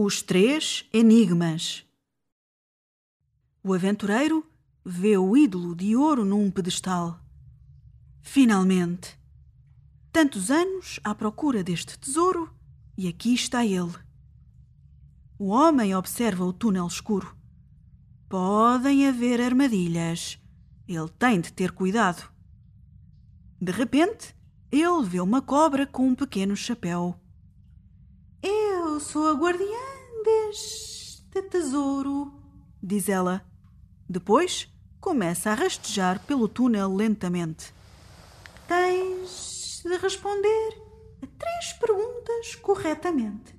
Os três enigmas. O aventureiro vê o ídolo de ouro num pedestal. Finalmente! Tantos anos à procura deste tesouro e aqui está ele. O homem observa o túnel escuro. Podem haver armadilhas. Ele tem de ter cuidado. De repente, ele vê uma cobra com um pequeno chapéu. Eu sou a guardiã deste tesouro, diz ela. Depois começa a rastejar pelo túnel lentamente. Tens de responder a três perguntas corretamente.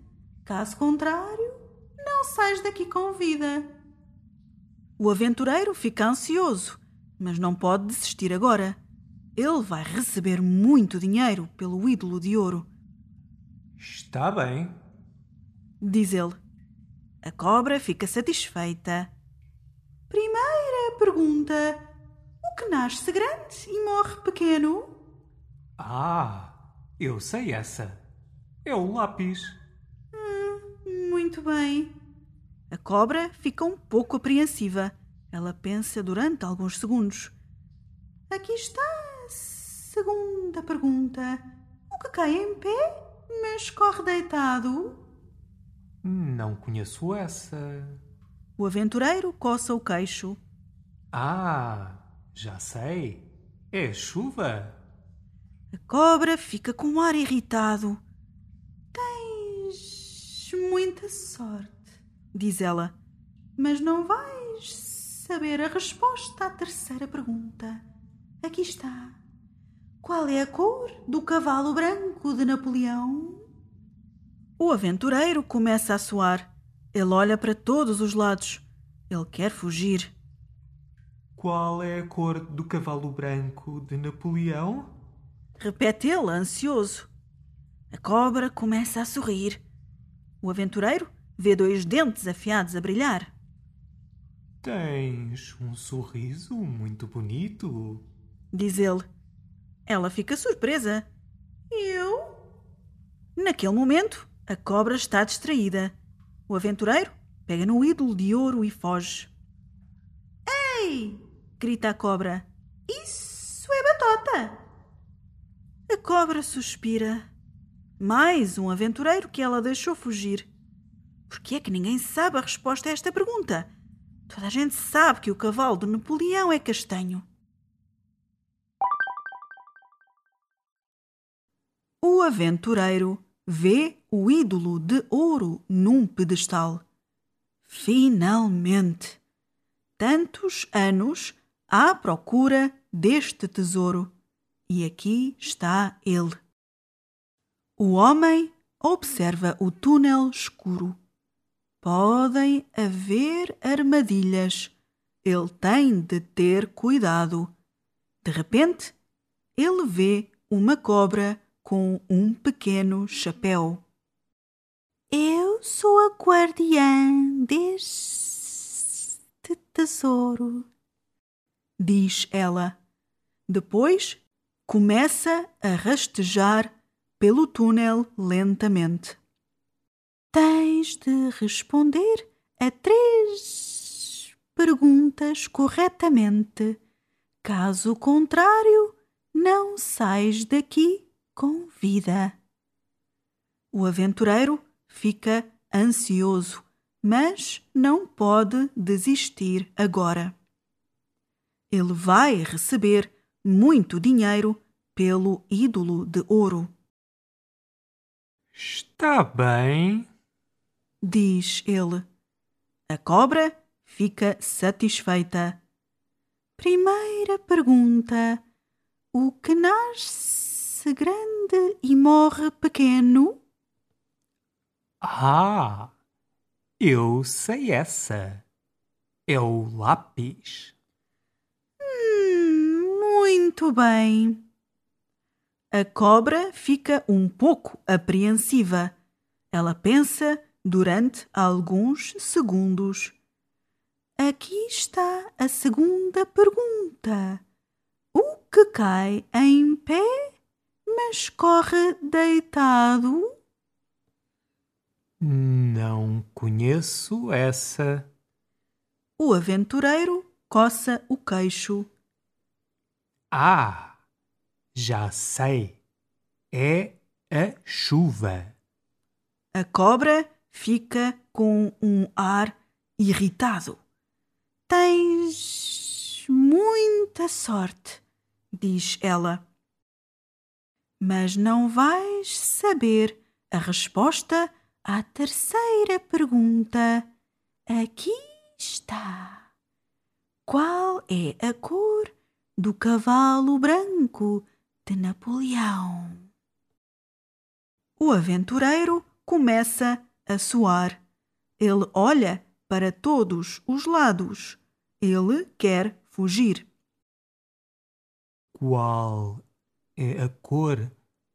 Caso contrário, não sais daqui com vida. O aventureiro fica ansioso, mas não pode desistir agora. Ele vai receber muito dinheiro pelo ídolo de ouro. Está bem, diz ele. A cobra fica satisfeita. Primeira pergunta: O que nasce grande e morre pequeno? Ah, eu sei essa. É o lápis. Hum, muito bem. A cobra fica um pouco apreensiva. Ela pensa durante alguns segundos. Aqui está a segunda pergunta. O que cai em pé, mas corre deitado? Não conheço essa. O aventureiro coça o queixo. Ah, já sei. É chuva. A cobra fica com um ar irritado. Tens muita sorte, diz ela, mas não vais saber a resposta à terceira pergunta. Aqui está. Qual é a cor do cavalo branco de Napoleão? O aventureiro começa a suar. Ele olha para todos os lados. Ele quer fugir. Qual é a cor do cavalo branco de Napoleão? Repete ele, ansioso. A cobra começa a sorrir. O aventureiro vê dois dentes afiados a brilhar. Tens um sorriso muito bonito, diz ele. Ela fica surpresa. Eu? Naquele momento, a cobra está distraída. O aventureiro pega no ídolo de ouro e foge. Ei! grita a cobra. Isso é batota! A cobra suspira. Mais um aventureiro que ela deixou fugir. Por que é que ninguém sabe a resposta a esta pergunta? Toda a gente sabe que o cavalo de Napoleão é castanho. O aventureiro vê o ídolo de ouro num pedestal. Finalmente! Tantos anos à procura deste tesouro. E aqui está ele. O homem observa o túnel escuro. Podem haver armadilhas. Ele tem de ter cuidado. De repente, ele vê uma cobra com um pequeno chapéu. Eu sou a guardiã deste tesouro, diz ela. Depois começa a rastejar pelo túnel lentamente. Tens de responder a três perguntas corretamente. Caso contrário, não sais daqui com vida. O aventureiro fica ansioso, mas não pode desistir agora. Ele vai receber muito dinheiro pelo ídolo de ouro. Está bem, diz ele. A cobra fica satisfeita. Primeira pergunta: O que nasce grande e morre pequeno? Ah, eu sei essa. É o lápis. Hum, muito bem. A cobra fica um pouco apreensiva. Ela pensa durante alguns segundos. Aqui está a segunda pergunta. O que cai em pé mas corre deitado? Não conheço essa. O aventureiro coça o queixo. Ah, já sei. É a chuva. A cobra fica com um ar irritado. Tens muita sorte, diz ela. Mas não vais saber a resposta à terceira pergunta. Aqui está. Qual é a cor do cavalo branco de Napoleão? O aventureiro começa a suar. Ele olha para todos os lados. Ele quer fugir. Qual é a cor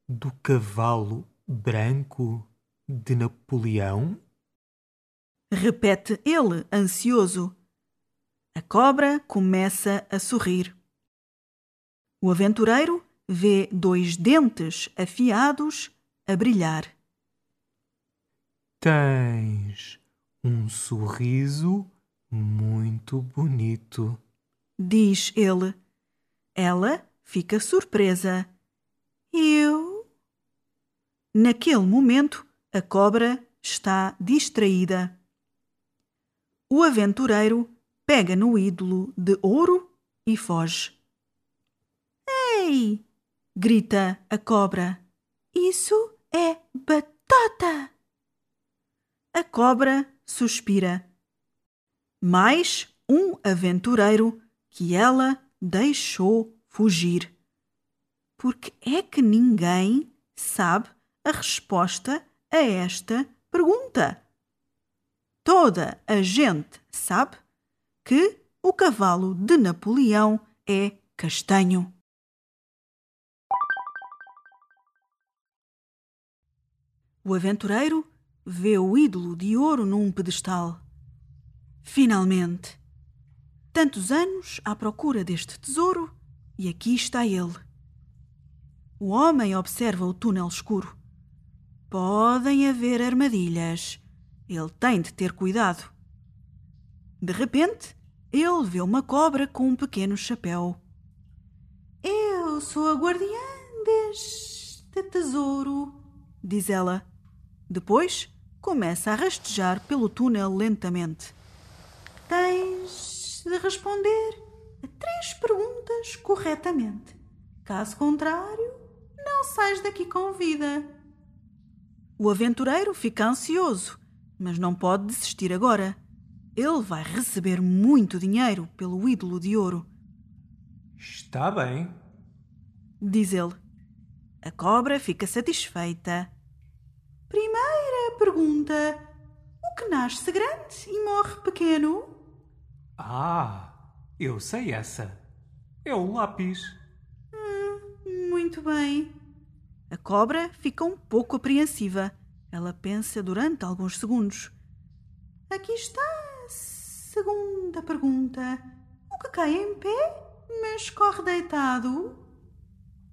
do cavalo branco de Napoleão? Repete ele, ansioso. A cobra começa a sorrir. O aventureiro vê dois dentes afiados a brilhar. Tens um sorriso muito bonito, diz ele. Ela fica surpresa. Eu? Naquele momento, a cobra está distraída. O aventureiro pega no ídolo de ouro e foge. Ei! grita a cobra. Isso é batata! A cobra suspira. Mais um aventureiro que ela deixou fugir. Porque é que ninguém sabe a resposta a esta pergunta? Toda a gente sabe que o cavalo de Napoleão é castanho. O aventureiro vê o ídolo de ouro num pedestal. Finalmente! Tantos anos à procura deste tesouro e aqui está ele. O homem observa o túnel escuro. Podem haver armadilhas. Ele tem de ter cuidado. De repente, ele vê uma cobra com um pequeno chapéu. Eu sou a guardiã deste tesouro, diz ela. Depois começa a rastejar pelo túnel lentamente. Tens de responder a três perguntas corretamente. Caso contrário, não sais daqui com vida. O aventureiro fica ansioso, mas não pode desistir agora. Ele vai receber muito dinheiro pelo ídolo de ouro. Está bem, diz ele. A cobra fica satisfeita. Primeira pergunta: O que nasce grande e morre pequeno? Ah, eu sei essa. É o lápis. Hum, muito bem. A cobra fica um pouco apreensiva. Ela pensa durante alguns segundos. Aqui está a segunda pergunta. O que cai em pé, mas corre deitado?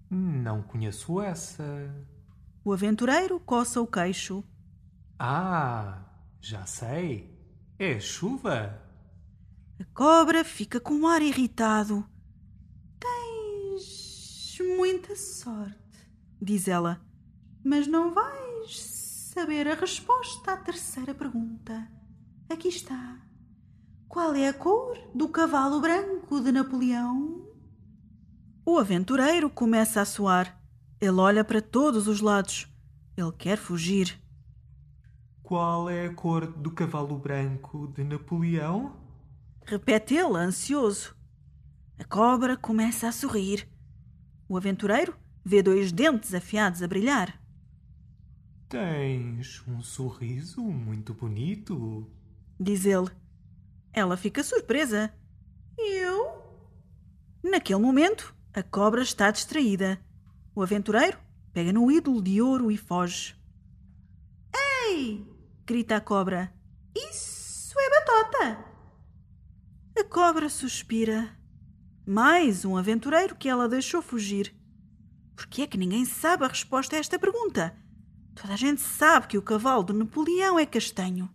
Não conheço essa. O aventureiro coça o queixo. Ah, já sei. É chuva. A cobra fica com um ar irritado. Tens muita sorte, diz ela, mas não vais saber a resposta à terceira pergunta. Aqui está. Qual é a cor do cavalo branco de Napoleão? O aventureiro começa a suar. Ele olha para todos os lados. Ele quer fugir. Qual é a cor do cavalo branco de Napoleão? Repete ele, ansioso. A cobra começa a sorrir. O aventureiro vê dois dentes afiados a brilhar. Tens um sorriso muito bonito, diz ele. Ela fica surpresa. Eu? Naquele momento, a cobra está distraída. O aventureiro pega no ídolo de ouro e foge. Ei! grita a cobra. Isso é batata! A cobra suspira. Mais um aventureiro que ela deixou fugir. Por que é que ninguém sabe a resposta a esta pergunta? Toda a gente sabe que o cavalo de Napoleão é castanho.